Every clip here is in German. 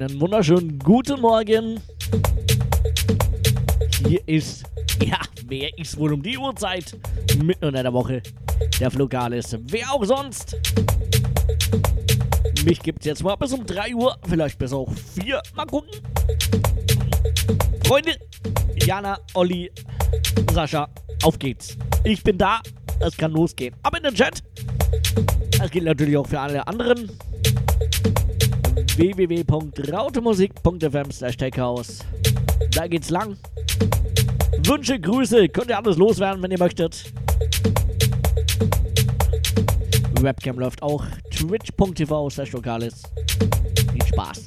Einen wunderschönen guten Morgen. Hier ist, ja, wer ist wohl um die Uhrzeit? Mitten in der Woche. Der Flogalis. Wer auch sonst? Mich gibt's jetzt mal bis um 3 Uhr, vielleicht bis auch 4. Mal gucken. Freunde, Jana, Olli, Sascha, auf geht's. Ich bin da, es kann losgehen. Ab in den Chat. Das gilt natürlich auch für alle anderen www.rautemusik.fm slash Da geht's lang. Wünsche, Grüße, könnt ihr alles loswerden, wenn ihr möchtet. Webcam läuft auch. Twitch.tv slash Lokalis. Viel Spaß.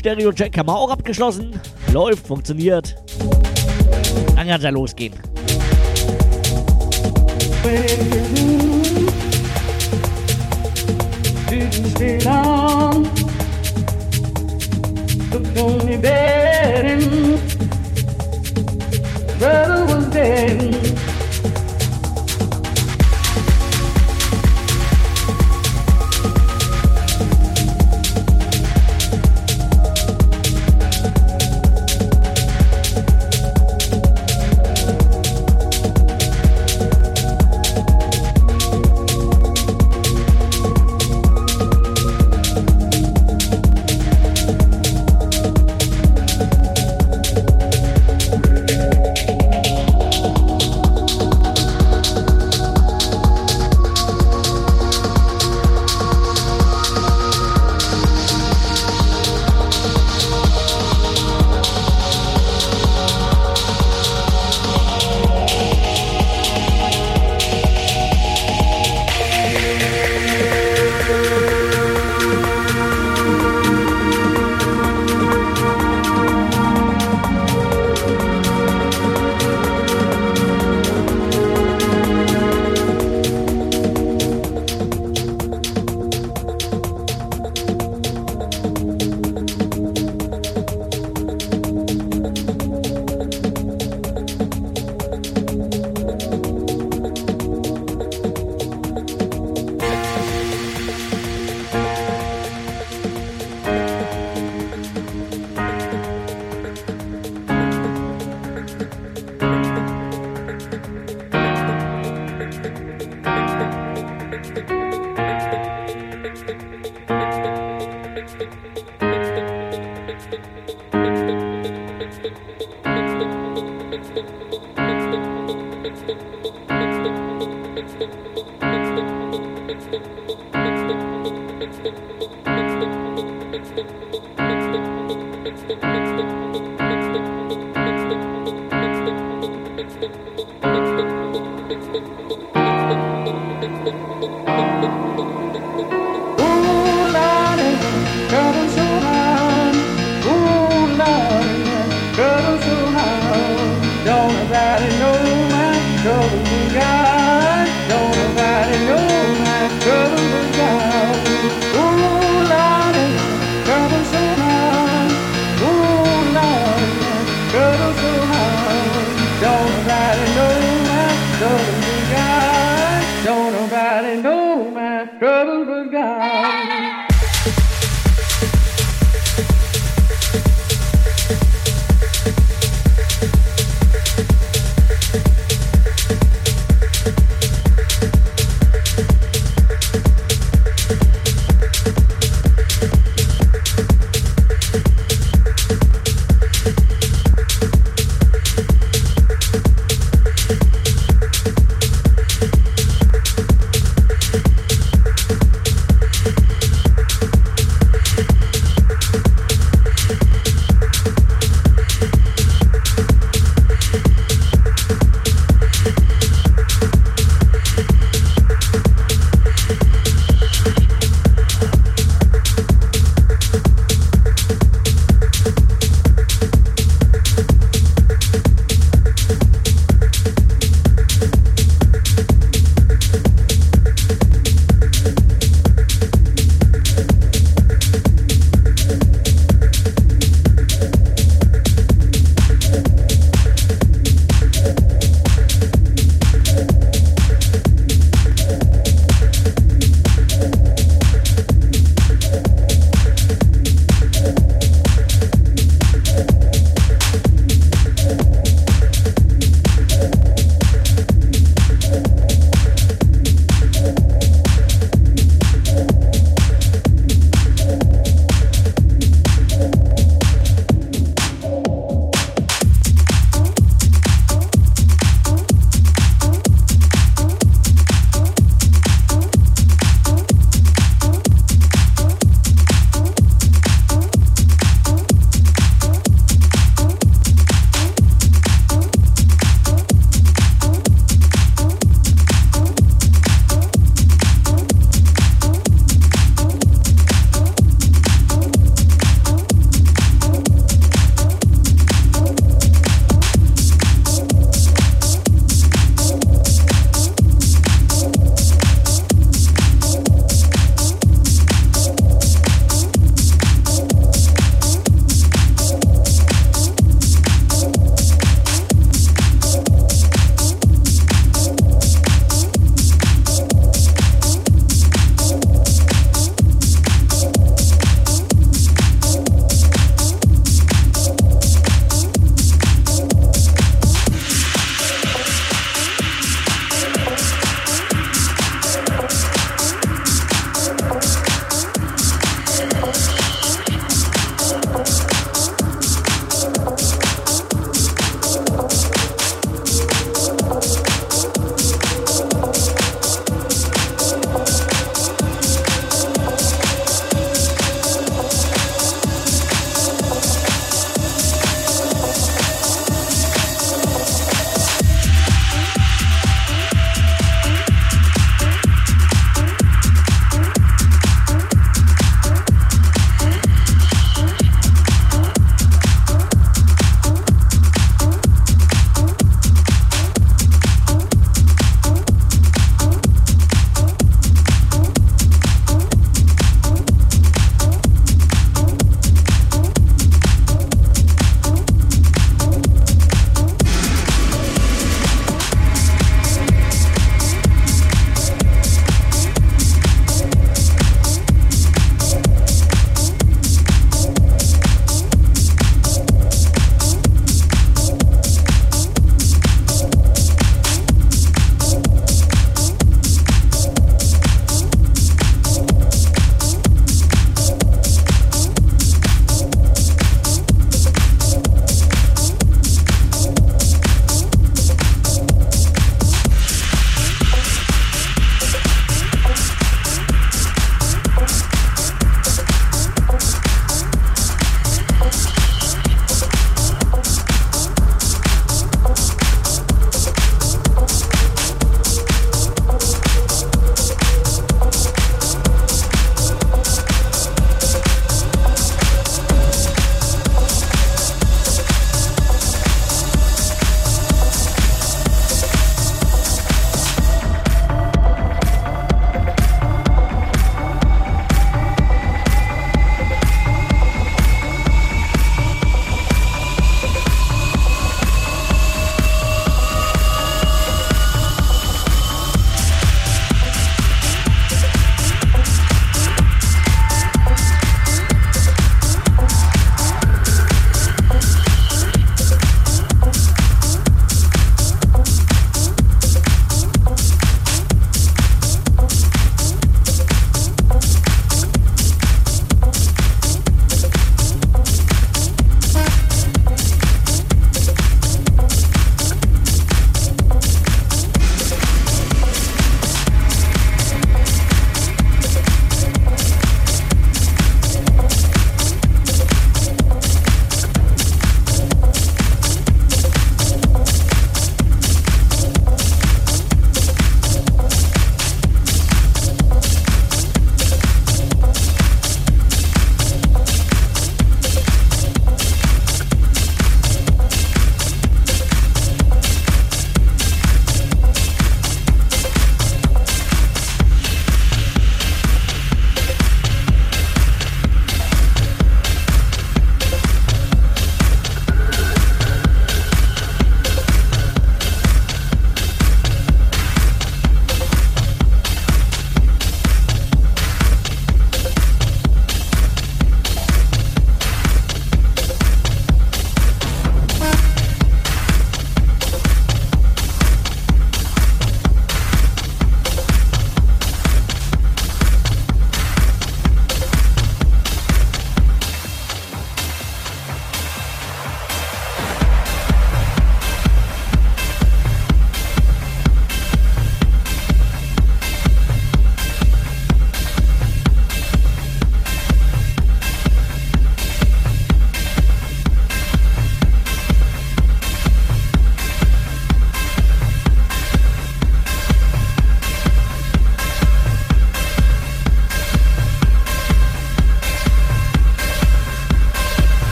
Stereo-Check haben wir auch abgeschlossen. Läuft, funktioniert. Dann kann es ja losgehen. Brother was dead.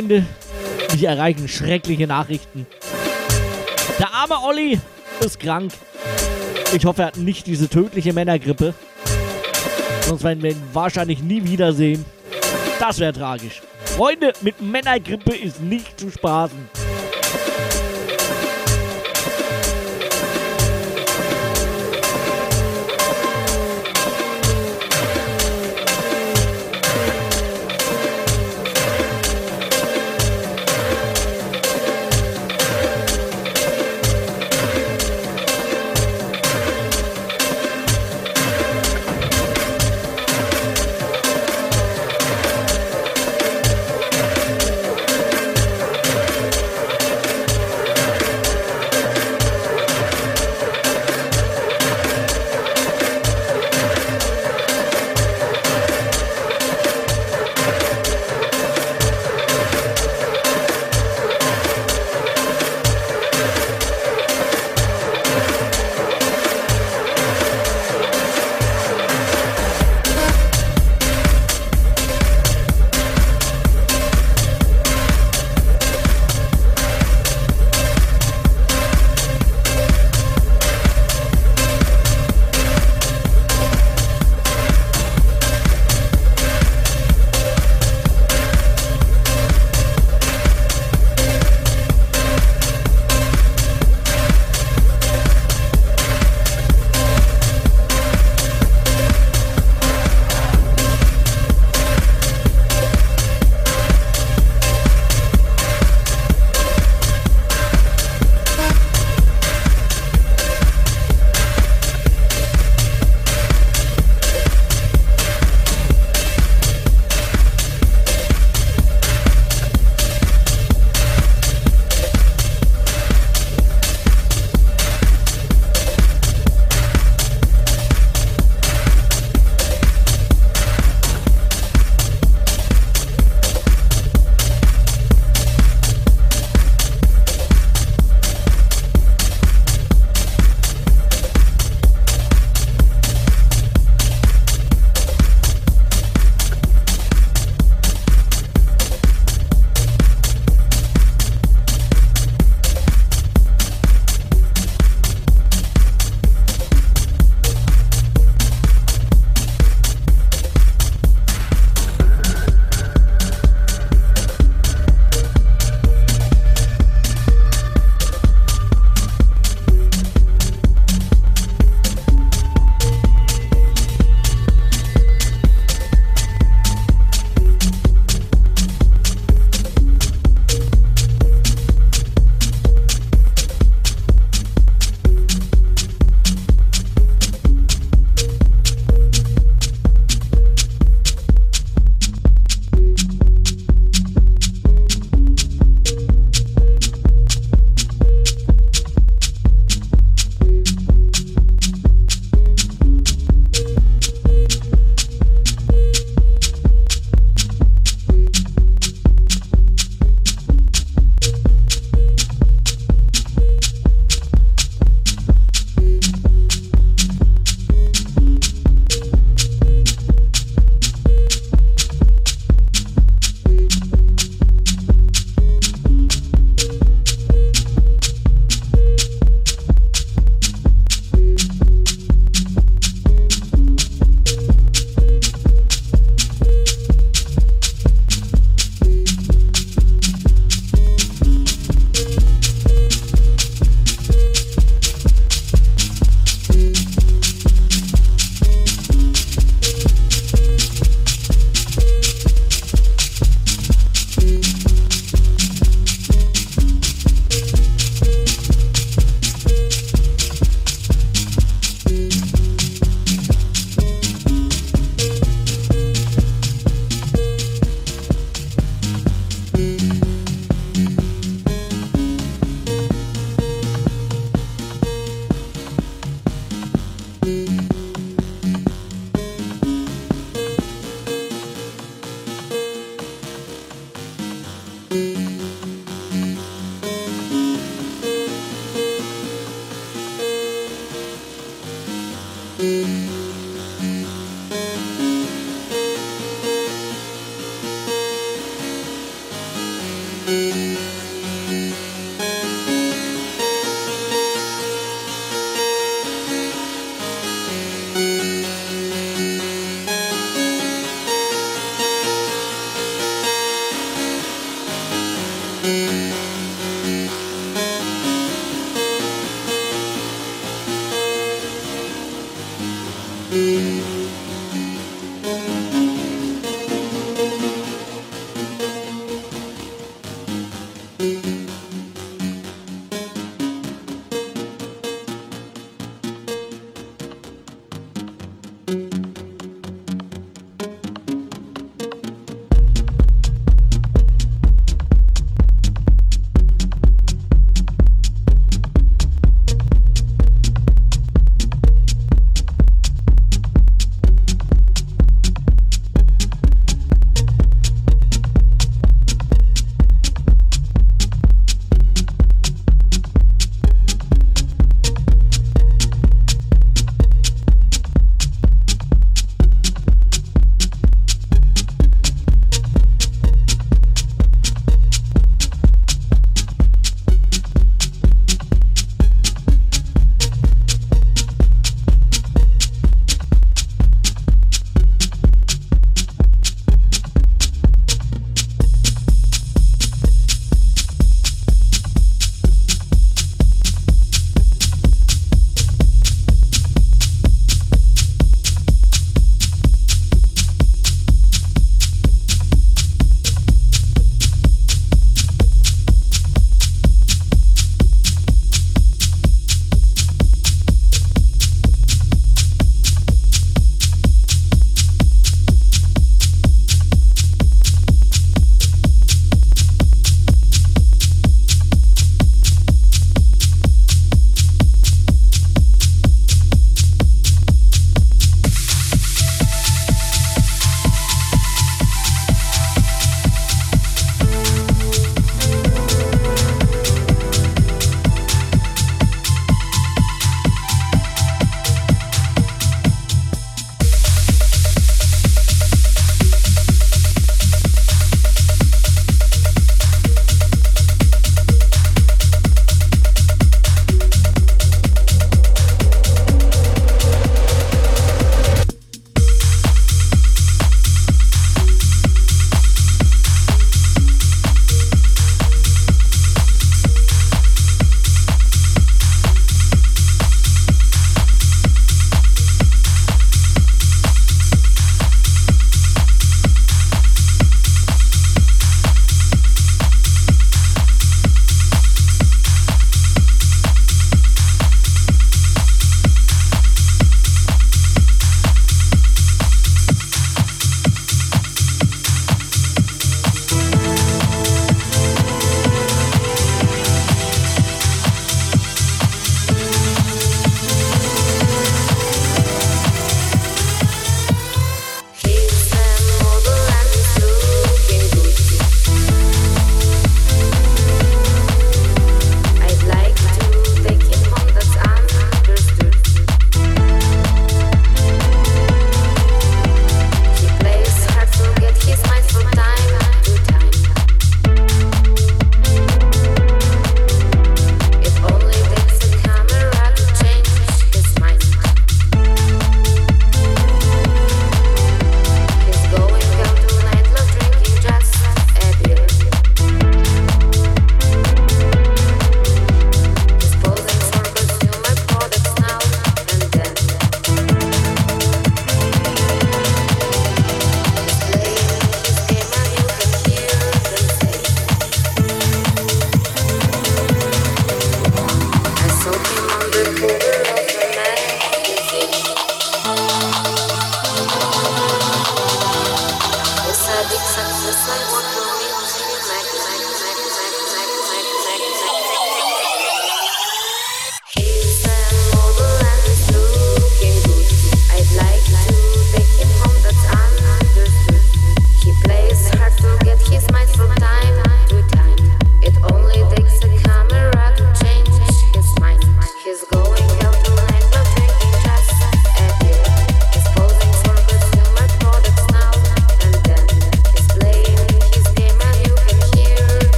Freunde, mich erreichen schreckliche Nachrichten. Der arme Olli ist krank. Ich hoffe, er hat nicht diese tödliche Männergrippe. Sonst werden wir ihn wahrscheinlich nie wiedersehen. Das wäre tragisch. Freunde, mit Männergrippe ist nicht zu spaßen.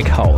Musik Tech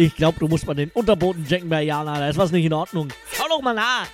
ich glaube, du musst mal den Unterboden checken bei Jana. Da ist was nicht in Ordnung. Schau doch mal nach.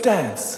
stands.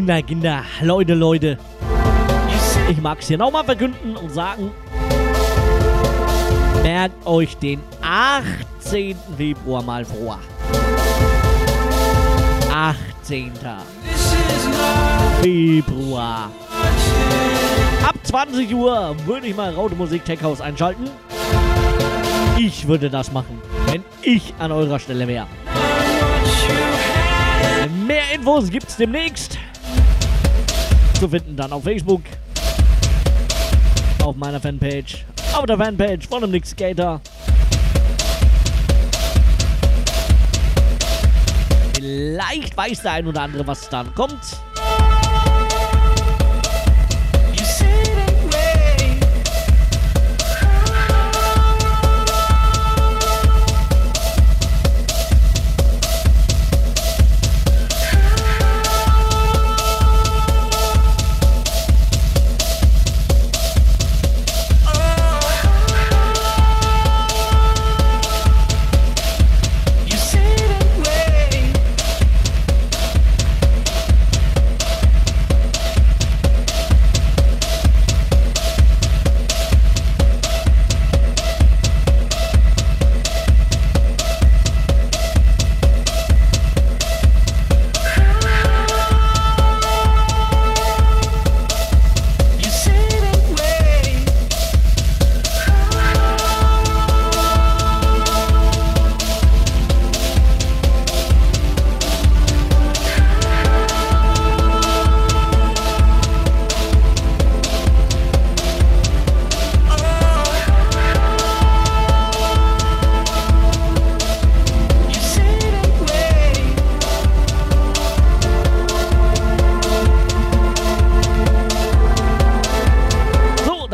Kinder, Kinder, Leute, Leute. Ich mag es hier nochmal verkünden und sagen, merkt euch den 18. Februar mal vor. 18. Februar. Ab 20 Uhr würde ich mal Raute Musik Tech House einschalten. Ich würde das machen. wenn ich an eurer Stelle wäre. Mehr Infos gibt's demnächst. Zu finden dann auf Facebook, auf meiner Fanpage, auf der Fanpage von dem Nick Skater. Vielleicht weiß der ein oder andere, was dann kommt.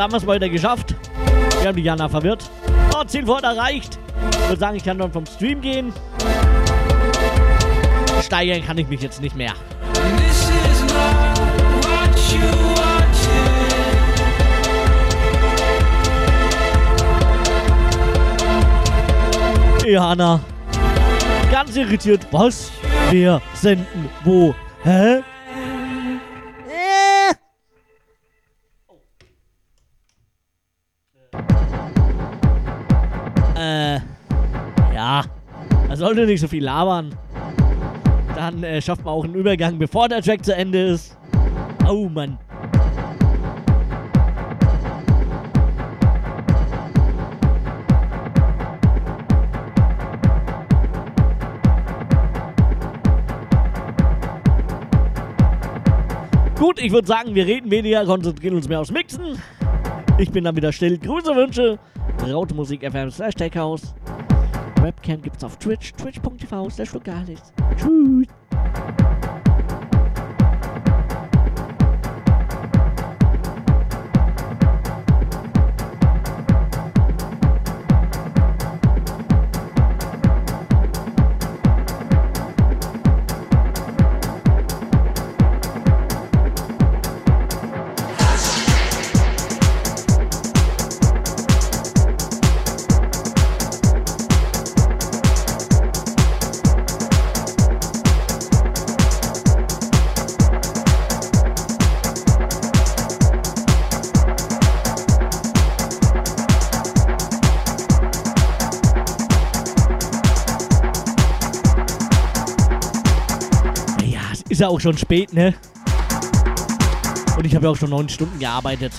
Haben wir es mal wieder geschafft. Wir haben die Jana verwirrt. Oh, Zielfort erreicht. Ich würde sagen, ich kann dann vom Stream gehen. Steigern kann ich mich jetzt nicht mehr. Jana. Ganz irritiert. Was? Wir senden wo? Hä? Sollte nicht so viel labern. Dann äh, schafft man auch einen Übergang, bevor der Track zu Ende ist. Oh Mann. Gut, ich würde sagen, wir reden weniger, konzentrieren uns mehr aufs Mixen. Ich bin dann wieder still. Grüße, Wünsche. Raute Musik FM slash Techhouse. Webcam gibt's auf Twitch, twitch.tv slash Tschüss. Ist ja auch schon spät, ne? Und ich habe ja auch schon neun Stunden gearbeitet.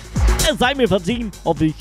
Es sei mir verziehen, hoffe ich.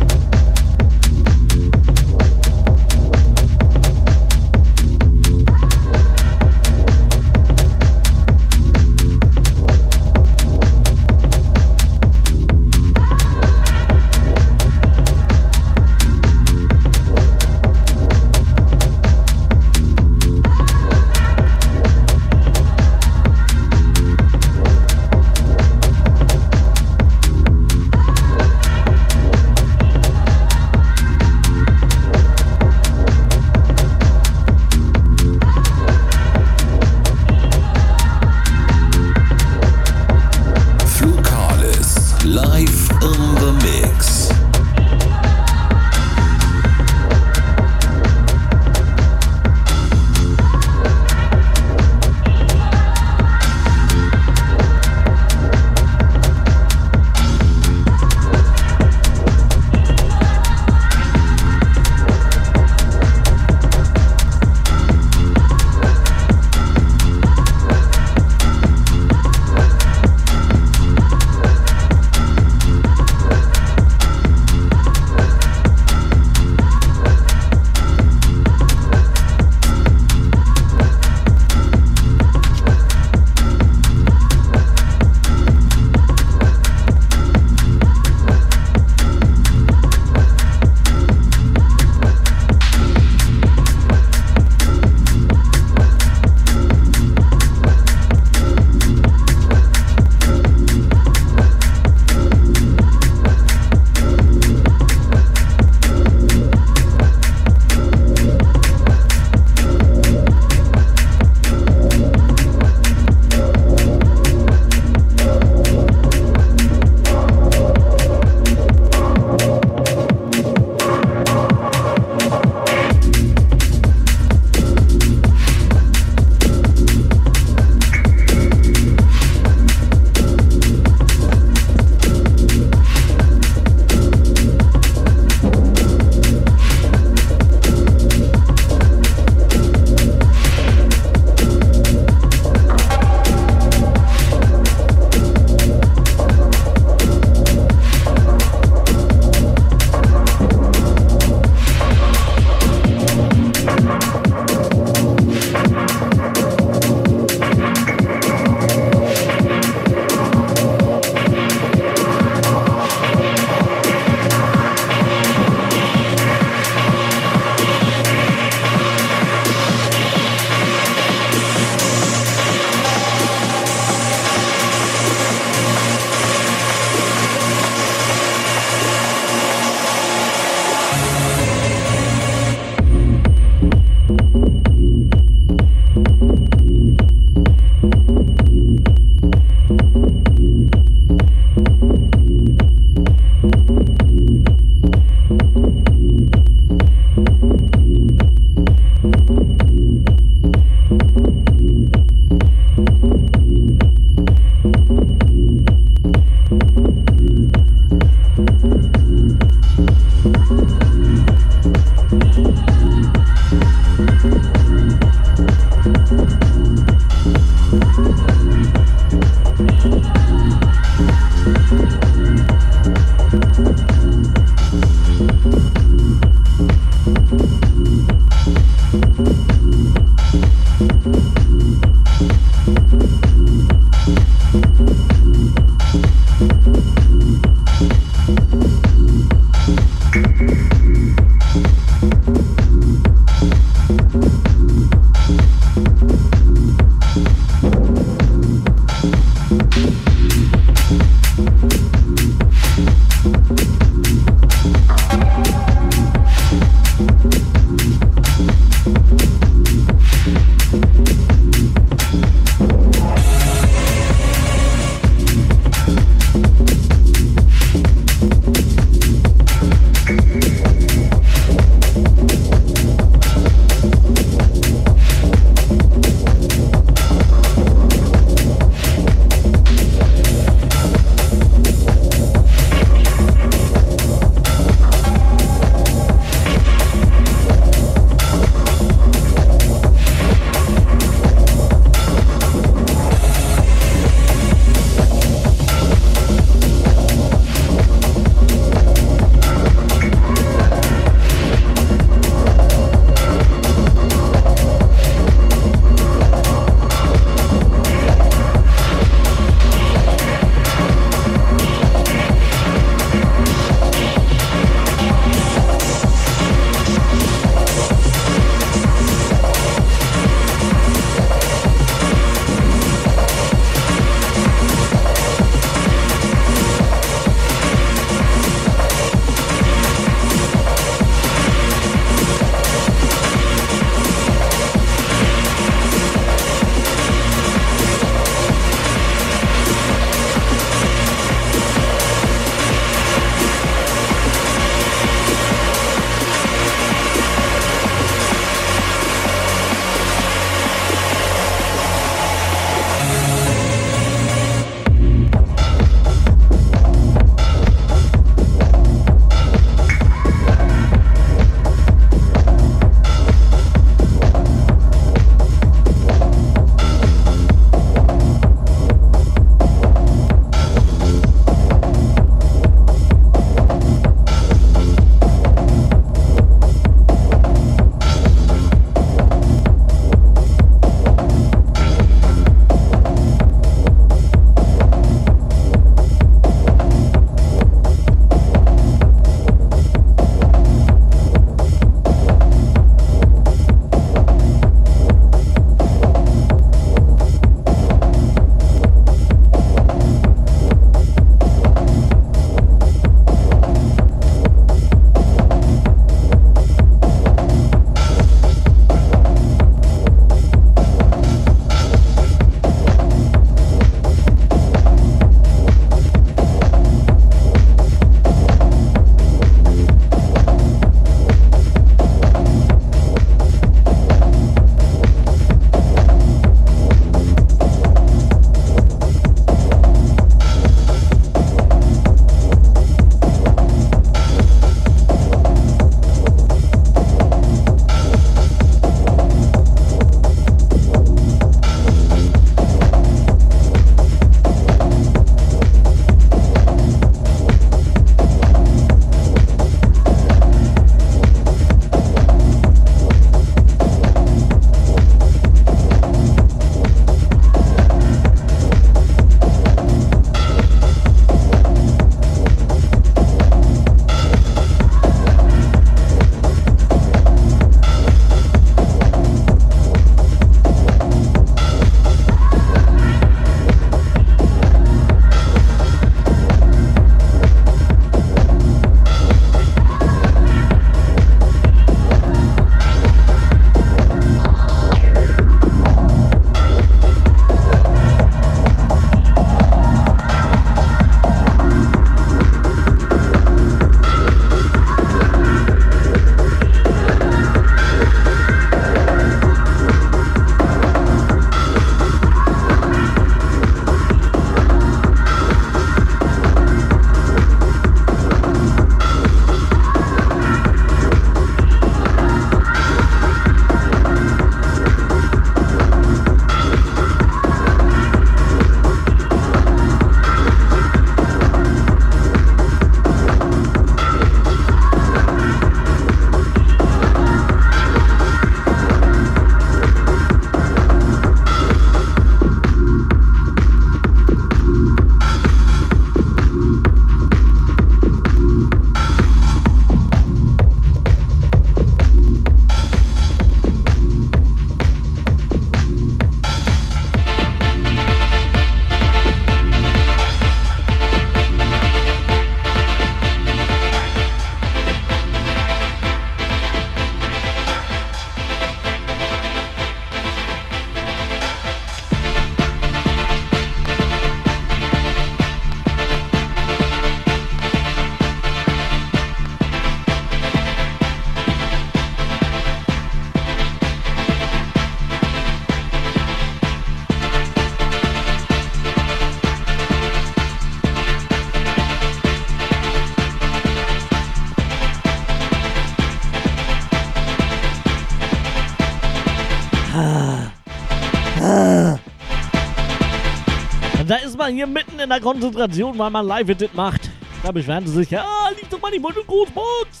Hier mitten in der Konzentration, weil man Live-Edit macht. Da beschweren sie sich, ja, liegt doch mal die Großbox.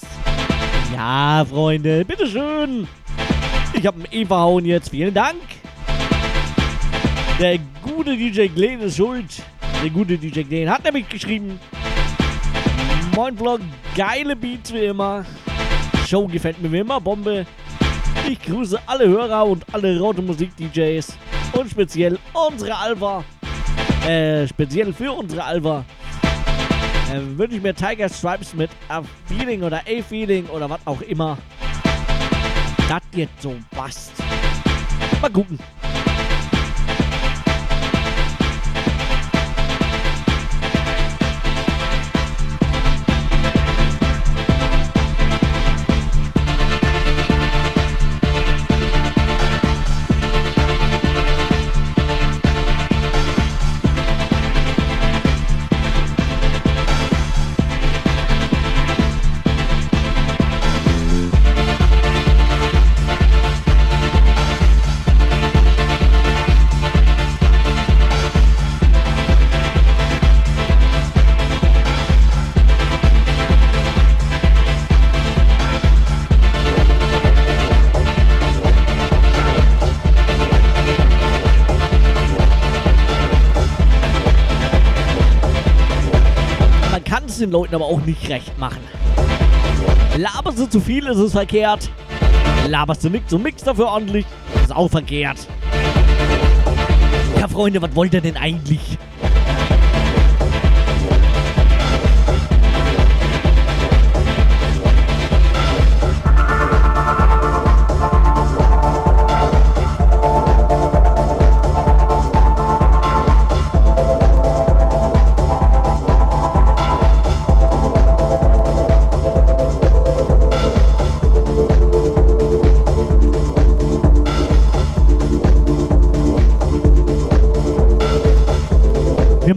Ja, Freunde, bitteschön. Ich habe einen E verhauen jetzt, vielen Dank. Der gute DJ Glenn ist schuld. Der gute DJ Glenn hat nämlich geschrieben. Moin Vlog, geile Beats wie immer. Show gefällt mir wie immer, Bombe. Ich grüße alle Hörer und alle Raute Musik DJs. Und speziell unsere Alva. Äh, speziell für unsere Alva. Äh, wünsche ich mir Tiger Stripes mit A Feeling oder A Feeling oder was auch immer. Das jetzt so passt. Mal gucken. Den Leuten aber auch nicht recht machen. Laberst du zu viel, ist es verkehrt. Laberst du nichts und nix dafür ordentlich, ist auch verkehrt. Ja, Freunde, was wollt ihr denn eigentlich?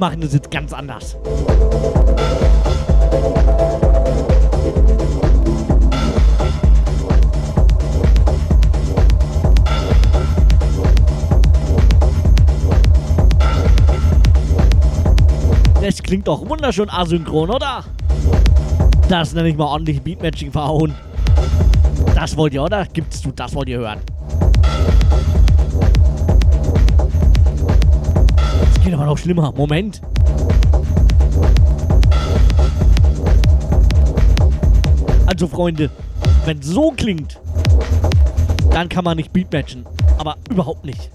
Machen das jetzt ganz anders. Das klingt doch wunderschön asynchron, oder? Das nenne ich mal ordentlich Beatmatching verhauen. Das wollt ihr, oder? Gibt's du, das wollt ihr hören. Aber noch schlimmer. Moment. Also Freunde, wenn so klingt, dann kann man nicht beatmatchen. Aber überhaupt nicht.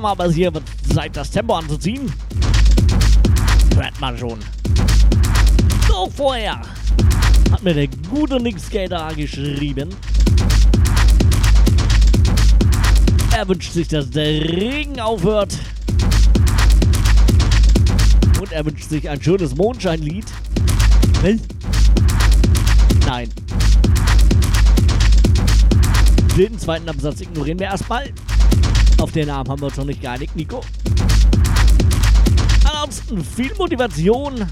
Langsam aber hier wird Zeit, das Tempo anzuziehen. Hört man schon. So, vorher hat mir der gute Nick Skater geschrieben. Er wünscht sich, dass der Regen aufhört. Und er wünscht sich ein schönes Mondscheinlied. Was? Nein. Den zweiten Absatz ignorieren wir erstmal. Auf den Namen haben wir uns noch nicht geeinigt, Nico. Ansonsten viel Motivation.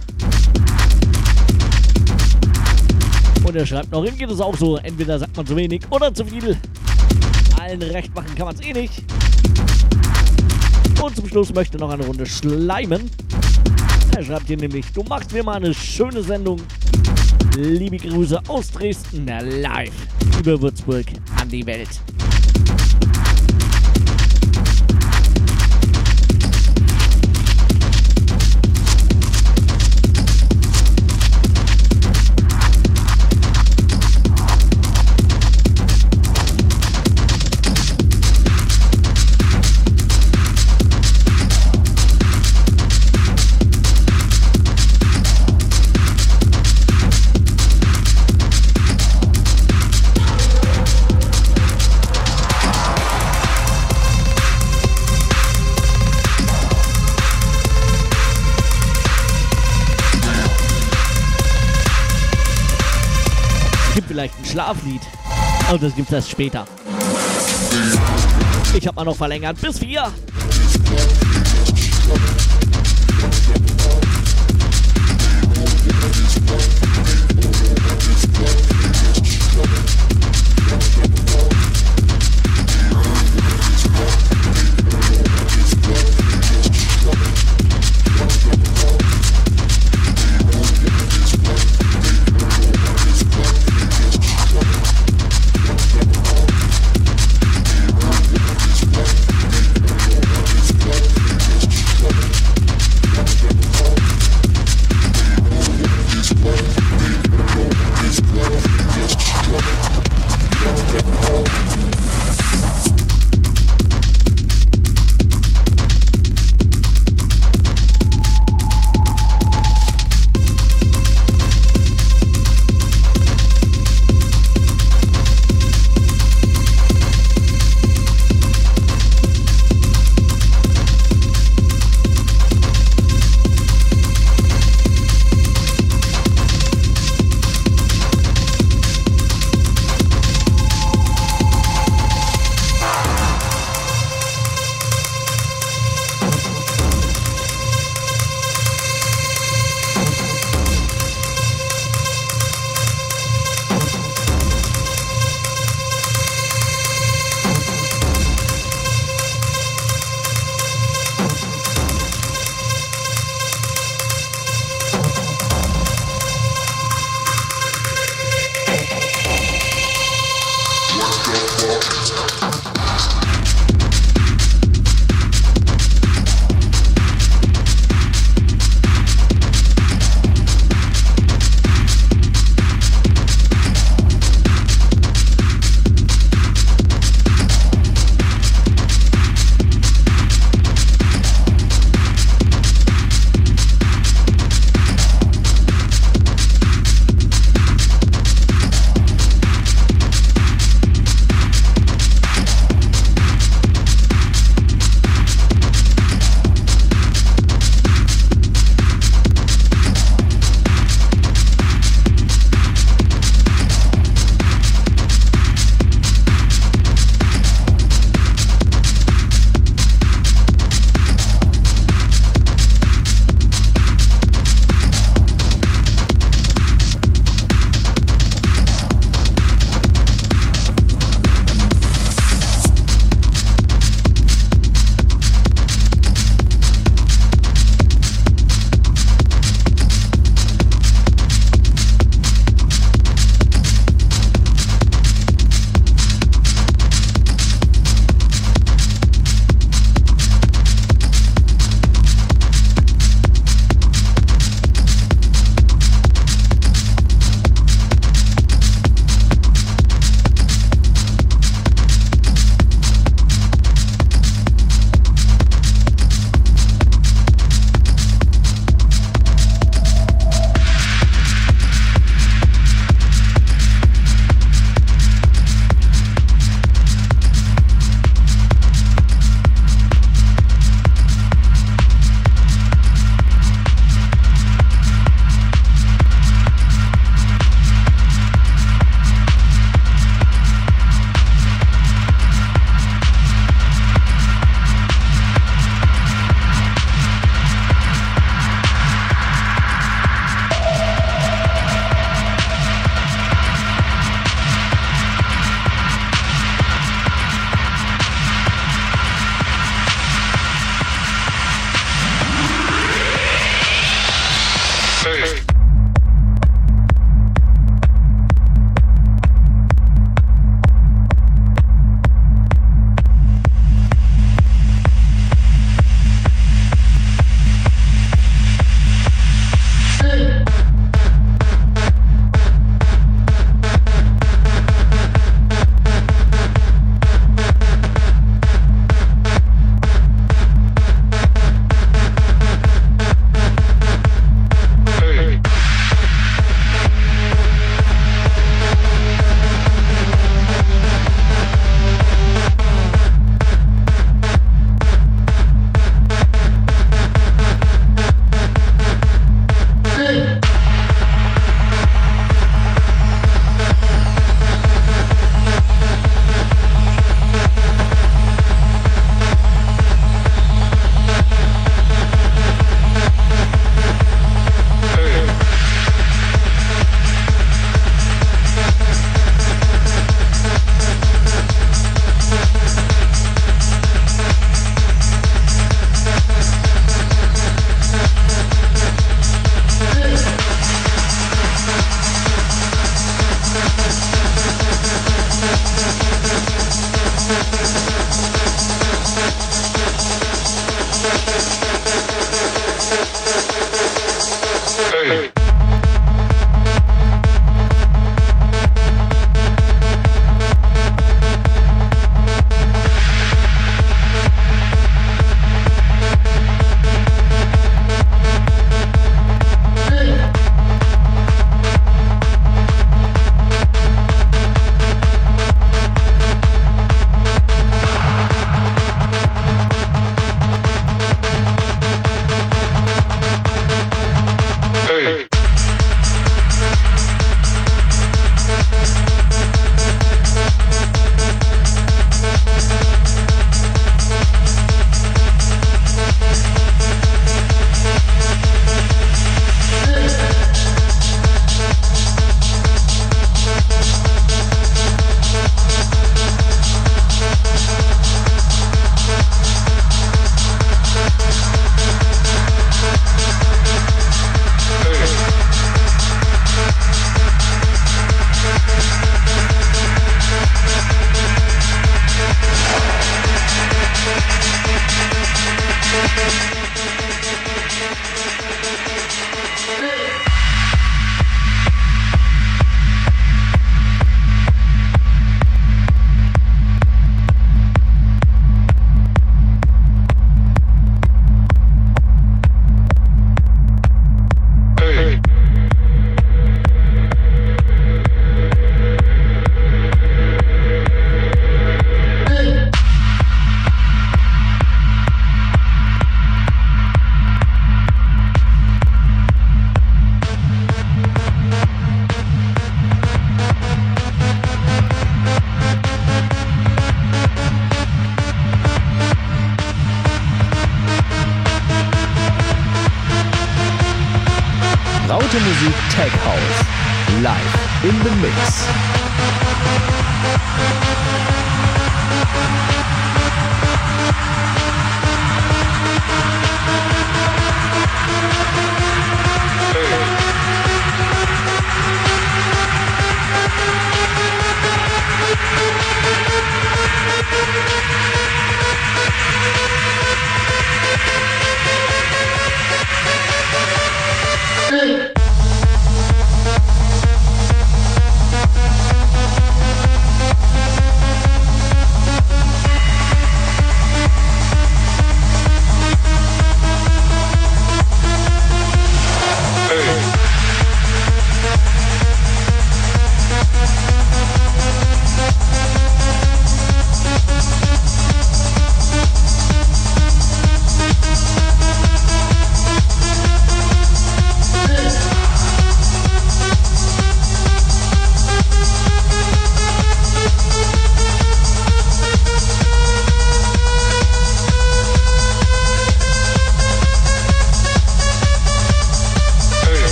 Und er schreibt noch, ihm geht es auch so. Entweder sagt man zu wenig oder zu viel. Allen recht machen kann man es eh nicht. Und zum Schluss möchte noch eine Runde schleimen. Er schreibt hier nämlich, du machst mir mal eine schöne Sendung. Liebe Grüße aus Dresden, live über Würzburg an die Welt. Das gibt es erst später. Ich habe mal noch verlängert bis vier.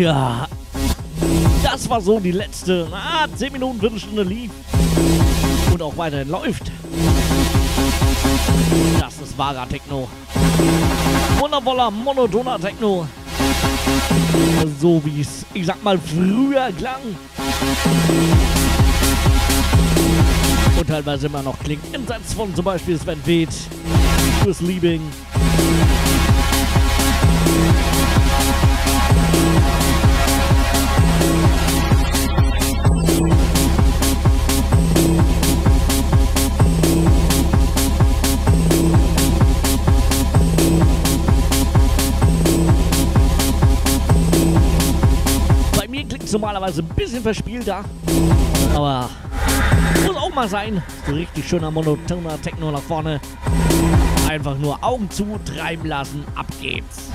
Ja, das war so die letzte, na, 10 Minuten, Viertelstunde lief und auch weiterhin läuft. Das ist wahrer Techno. Wundervoller, monotoner Techno. So wie es, ich sag mal, früher klang. Und teilweise immer noch klingt. Im Satz von zum Beispiel Sven Weht, Chris Liebing. Normalerweise ein bisschen verspielter, aber muss auch mal sein. So richtig schöner monotoner Techno nach vorne. Einfach nur Augen zu, treiben lassen, ab geht's.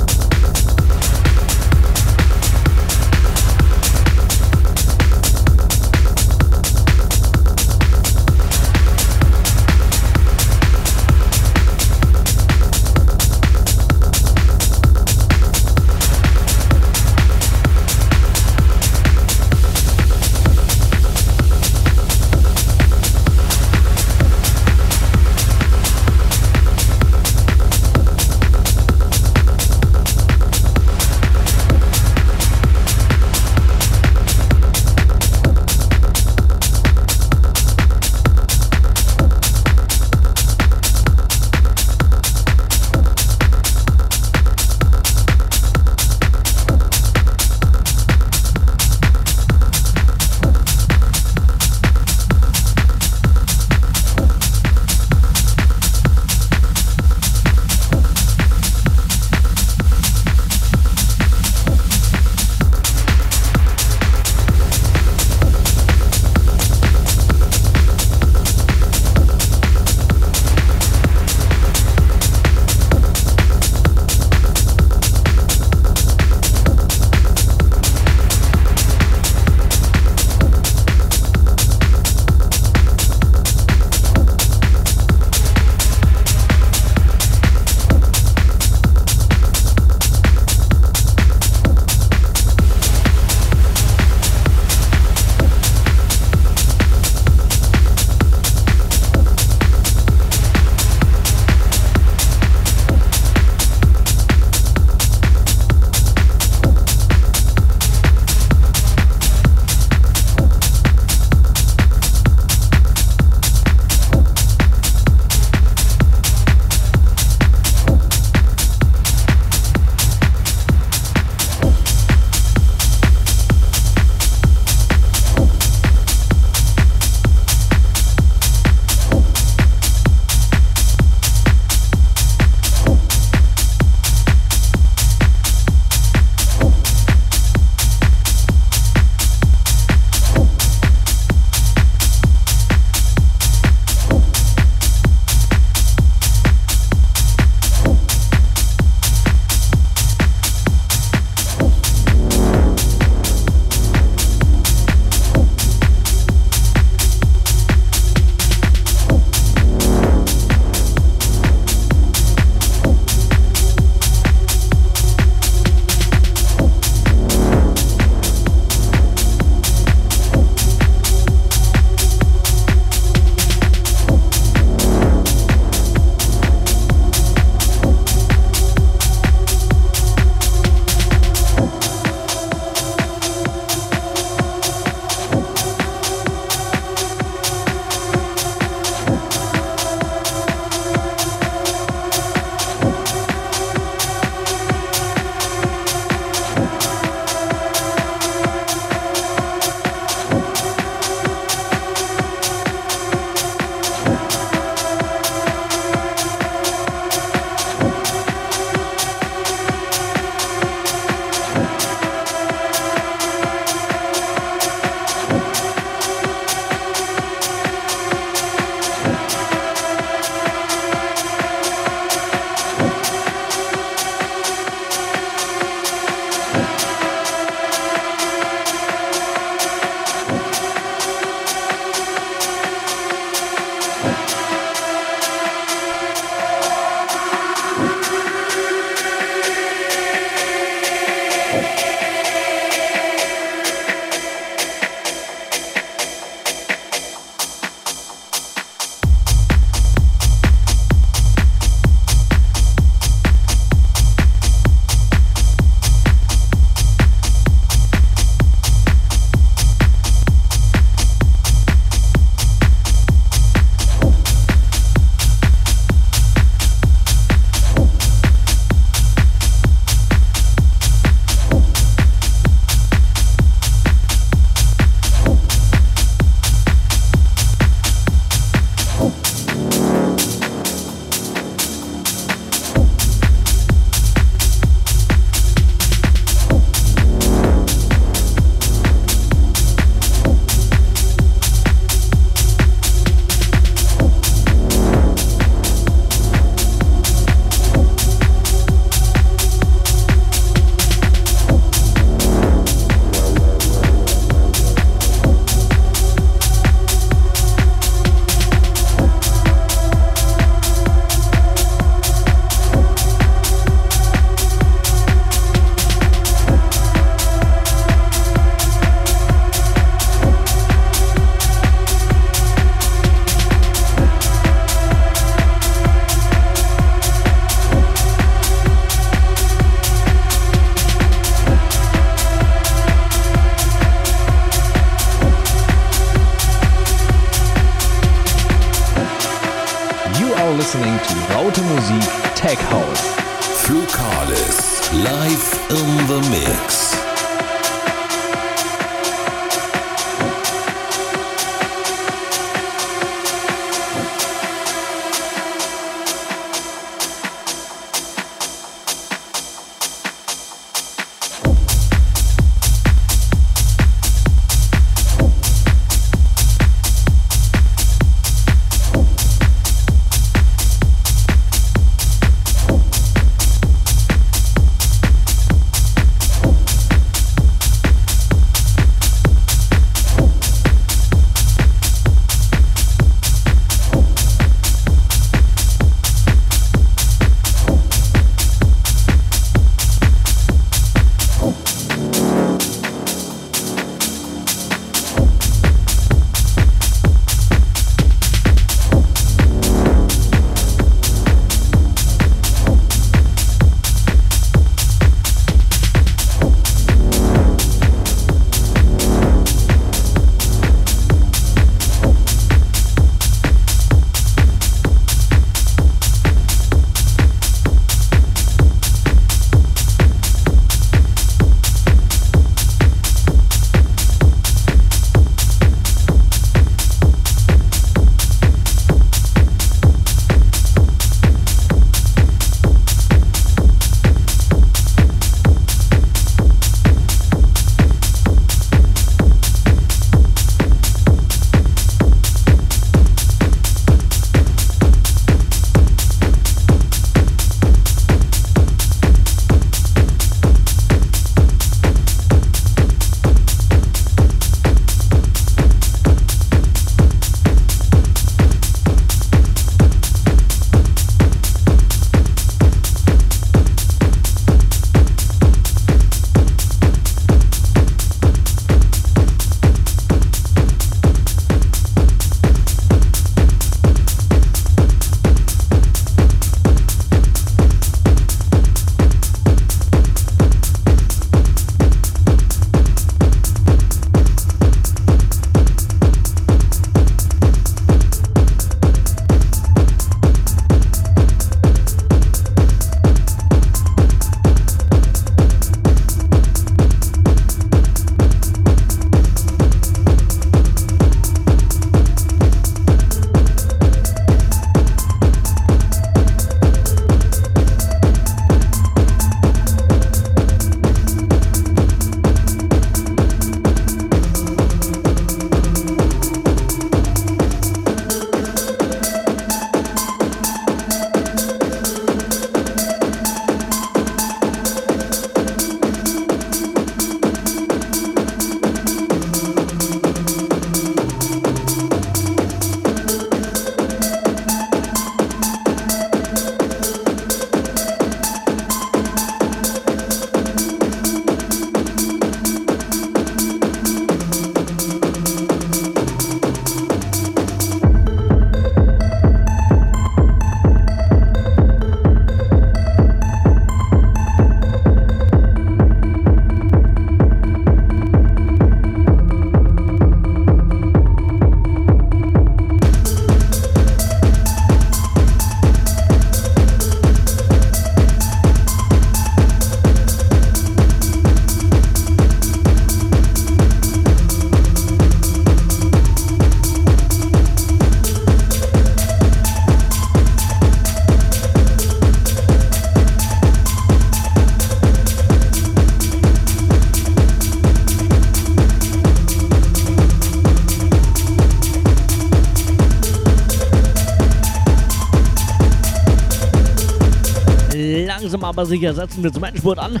Aber sicher setzen wir zum Endspurt an.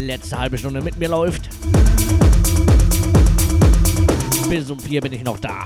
Letzte halbe Stunde mit mir läuft. Bis um vier bin ich noch da.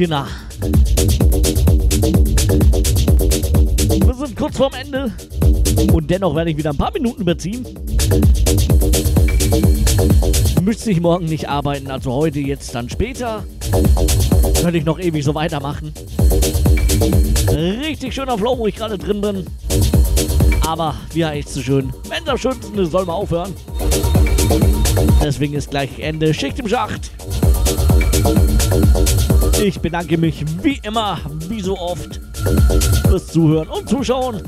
Kinder. Wir sind kurz vorm Ende. Und dennoch werde ich wieder ein paar Minuten überziehen. Müsste ich morgen nicht arbeiten, also heute, jetzt, dann später. Könnte ich noch ewig so weitermachen. Richtig schöner Flow, wo ich gerade drin bin. Aber wie heißt es so schön? Wenn das Schönste ist, soll man aufhören. Deswegen ist gleich Ende. Schicht im Schacht. Ich bedanke mich wie immer, wie so oft, fürs Zuhören und Zuschauen.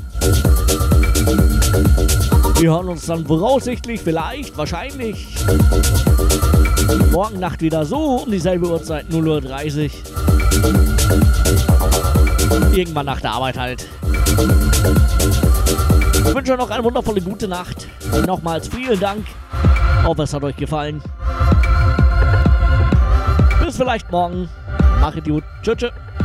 Wir hören uns dann voraussichtlich, vielleicht, wahrscheinlich morgen Nacht wieder so um dieselbe Uhrzeit, 0.30 Uhr. Irgendwann nach der Arbeit halt. Ich wünsche euch noch eine wundervolle gute Nacht. Nochmals vielen Dank. Hoffe, es hat euch gefallen. Bis vielleicht morgen. Macht gut. Tschüss. tschüss.